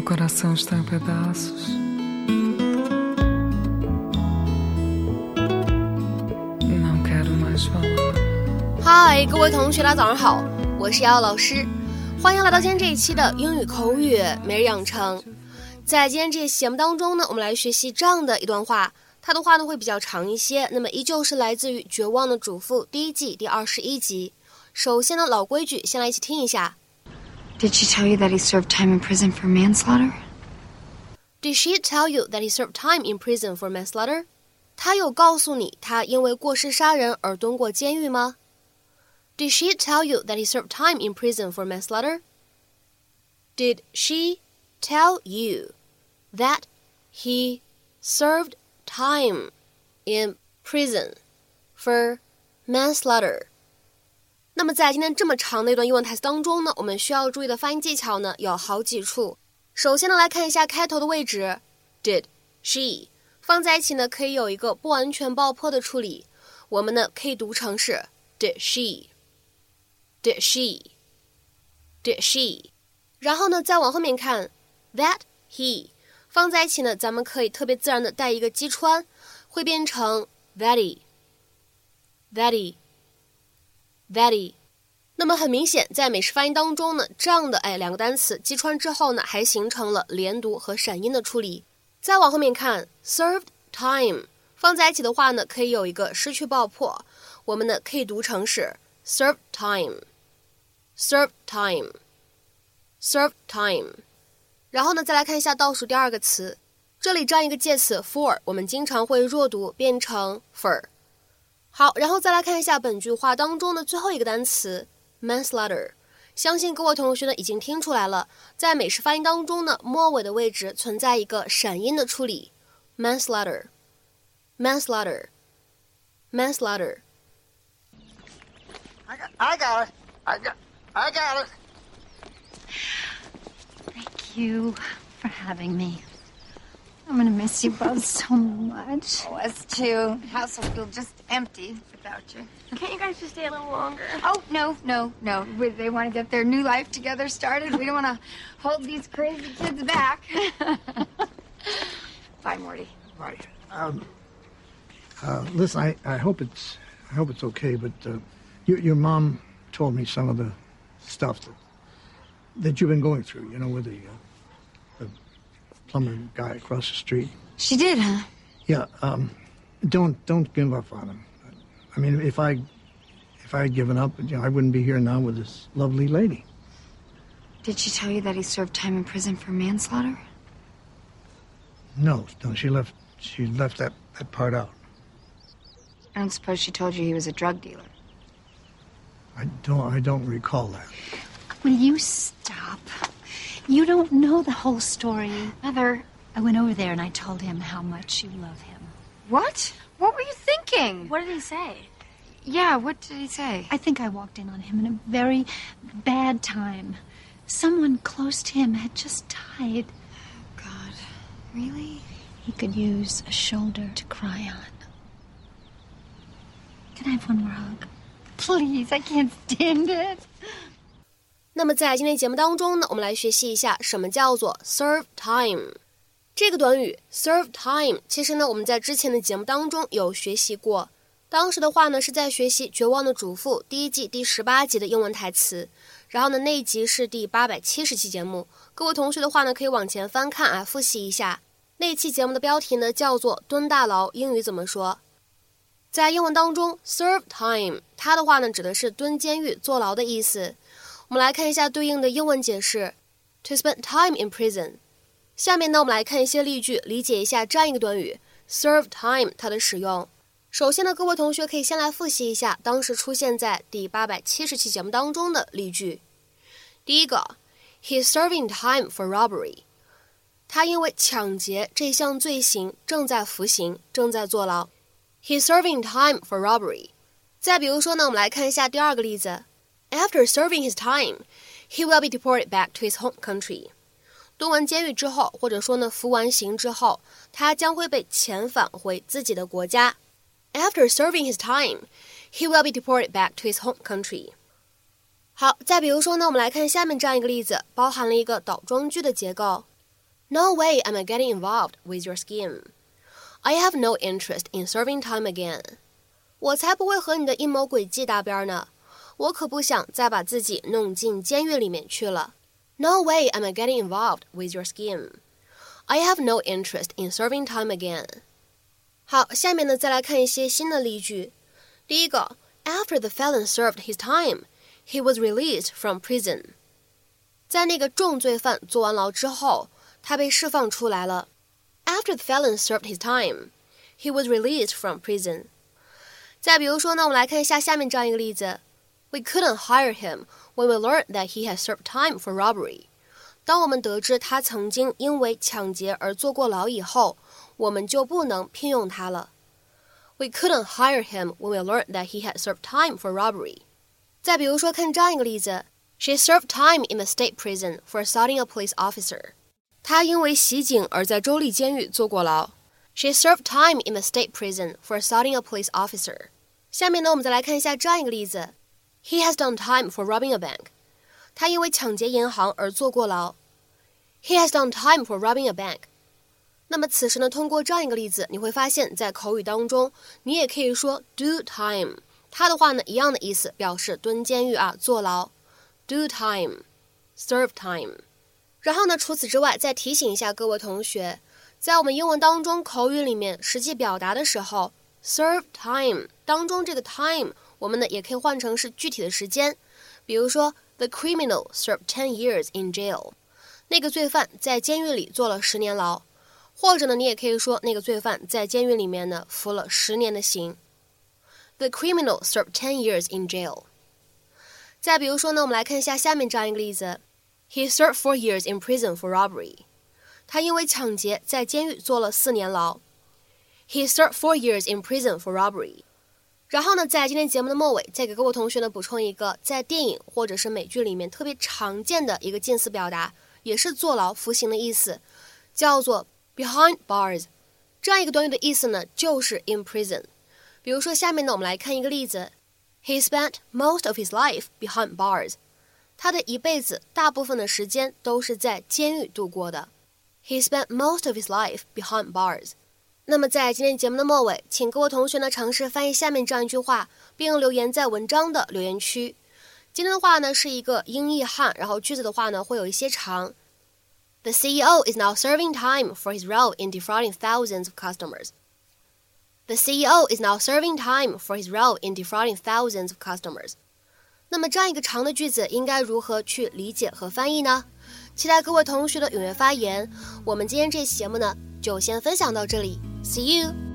Meu coração está em pedaços. Não quero mais falar. 嗨，各位同学，大家早上好，我是瑶瑶老师，欢迎来到今天这一期的英语口语每日养成。在今天这期节目当中呢，我们来学习这样的一段话，它的话呢会比较长一些，那么依旧是来自于《绝望的主妇》第一季第二十一集。首先呢，老规矩，先来一起听一下。Did she tell you that he served time in prison for manslaughter? Did she tell you that he served time in prison for manslaughter? 她有告诉你他因为过失杀人而蹲过监狱吗？Did she tell you that he served time in prison for manslaughter? Did she tell you that he served time in prison for manslaughter? 那么在今天这么长的一段英文台词当中呢，我们需要注意的发音技巧呢有好几处。首先呢，来看一下开头的位置，did she 放在一起呢，可以有一个不完全爆破的处理。我们呢可以读成是 did she，did she，did she。然后呢，再往后面看 that he 放在一起呢，咱们可以特别自然的带一个击穿，会变成 thatty，thatty。That，那么很明显，在美式发音当中呢，这样的哎两个单词击穿之后呢，还形成了连读和闪音的处理。再往后面看，served time 放在一起的话呢，可以有一个失去爆破，我们呢可以读成是 served time，served time，served time。然后呢，再来看一下倒数第二个词，这里这样一个介词 for，我们经常会弱读变成 for。好，然后再来看一下本句话当中的最后一个单词 manslaughter。相信各位同学呢已经听出来了，在美式发音当中呢，末尾的位置存在一个闪音的处理，manslaughter，manslaughter，manslaughter。 I got, I got it. I got, I got it. Thank you for having me. I'm gonna miss you both so much. Oh, us too. House will feel just empty without you. Can't you guys just stay a little longer? Oh no, no, no. We, they want to get their new life together started. We don't want to hold these crazy kids back. Bye, Morty. Right. Um, uh, listen, I, I hope it's I hope it's okay, but uh, your your mom told me some of the stuff that that you've been going through. You know, with the, uh, the plumber guy across the street. She did, huh? Yeah. Um, don't don't give up on him. I mean, if I if I had given up, you know, I wouldn't be here now with this lovely lady. Did she tell you that he served time in prison for manslaughter? No, no, she left she left that, that part out. I don't suppose she told you he was a drug dealer. I don't I don't recall that. Will you stop? You don't know the whole story. Mother, I went over there and I told him how much you love him. what? What were you thinking? What did he say? Yeah, what did he say? I think I walked in on him in a very bad time. Someone close to him had just died. Oh, God, really? He could use a shoulder to cry on. Can I have one more hug? Please, I can't stand it. 那么在今天节目当中呢，我们来学习一下什么叫做 serve time 这个短语。serve time 其实呢，我们在之前的节目当中有学习过。当时的话呢，是在学习《绝望的主妇》第一季第十八集的英文台词。然后呢，那一集是第八百七十期节目。各位同学的话呢，可以往前翻看啊，复习一下。那一期节目的标题呢，叫做“蹲大牢”，英语怎么说？在英文当中，serve time 它的话呢，指的是蹲监狱、坐牢的意思。我们来看一下对应的英文解释：to spend time in prison。下面呢，我们来看一些例句，理解一下这样一个短语 serve time 它的使用。首先呢，各位同学可以先来复习一下当时出现在第八百七十期节目当中的例句。第一个，He's serving time for robbery。他因为抢劫这项罪行正在服刑，正在坐牢。He's serving time for robbery。再比如说呢，我们来看一下第二个例子。After serving his time, he will be deported back to his home country. 蹲完监狱之后，或者说呢服完刑之后，他将会被遣返回自己的国家。After serving his time, he will be deported back to his home country. 好，再比如说呢，我们来看下面这样一个例子，包含了一个倒装句的结构。 No way am I getting involved with your scheme. I have no interest in serving time again. 我才不会和你的阴谋诡计搭边呢！ 我可不想再把自己弄进监狱里面去了。No way am I getting involved with your scheme. I have no interest in serving time again. 好，下面呢再来看一些新的例句。第一个，After the felon served his time, he was released from prison. 在那个重罪犯坐完牢之后，他被释放出来了。After the felon served his time, he was released from prison. 再比如说呢，我们来看一下下面这样一个例子。 We couldn't hire him when we learned that he had served time for robbery. 当我们得知他曾经因为抢劫而坐过牢以后，我们就不能聘用他了。We couldn't hire him when we learned that he had served time for robbery. 再比如说，看这样一个例子：She served time in the state prison for assaulting a police officer. 她因为袭警而在州立监狱坐过牢。She served time in the state prison for assaulting a police officer. 下面呢，我们再来看一下这样一个例子 ：He has done time for robbing a bank. 他因为抢劫银行而坐过牢。He has done time for robbing a bank. 那么此时呢，通过这样一个例子，你会发现在口语当中，你也可以说 do time。它的话呢，一样的意思，表示蹲监狱啊，坐牢。do time，serve time。然后呢，除此之外，再提醒一下各位同学，在我们英文当中口语里面实际表达的时候，serve time 当中这个 time，我们呢也可以换成是具体的时间，比如说 the criminal served ten years in jail。那个罪犯在监狱里坐了十年牢，或者呢，你也可以说那个罪犯在监狱里面呢服了十年的刑。The criminal served ten years in jail。再比如说呢，我们来看一下下面这样一个例子：He served four years in prison for robbery。他因为抢劫在监狱坐了四年牢。He served four years in prison for robbery。 然后呢，在今天节目的末尾，再给各位同学呢补充一个在电影或者是美剧里面特别常见的一个近似表达。也是坐牢服刑的意思，叫做 behind bars。这样一个短语的意思呢，就是 in prison。比如说，下面呢，我们来看一个例子：He spent most of his life behind bars。他的一辈子大部分的时间都是在监狱度过的。He spent most of his life behind bars。那么在今天节目的末尾，请各位同学呢尝试翻译下面这样一句话，并留言在文章的留言区。今天的话呢是一个英译汉，然后句子的话呢会有一些长。The CEO is now serving time for his role in defrauding thousands of customers. The CEO is now serving time for his role in defrauding thousands of customers. 那么这样一个长的句子应该如何去理解和翻译呢？期待各位同学的踊跃发言。我们今天这期节目呢就先分享到这里，See you。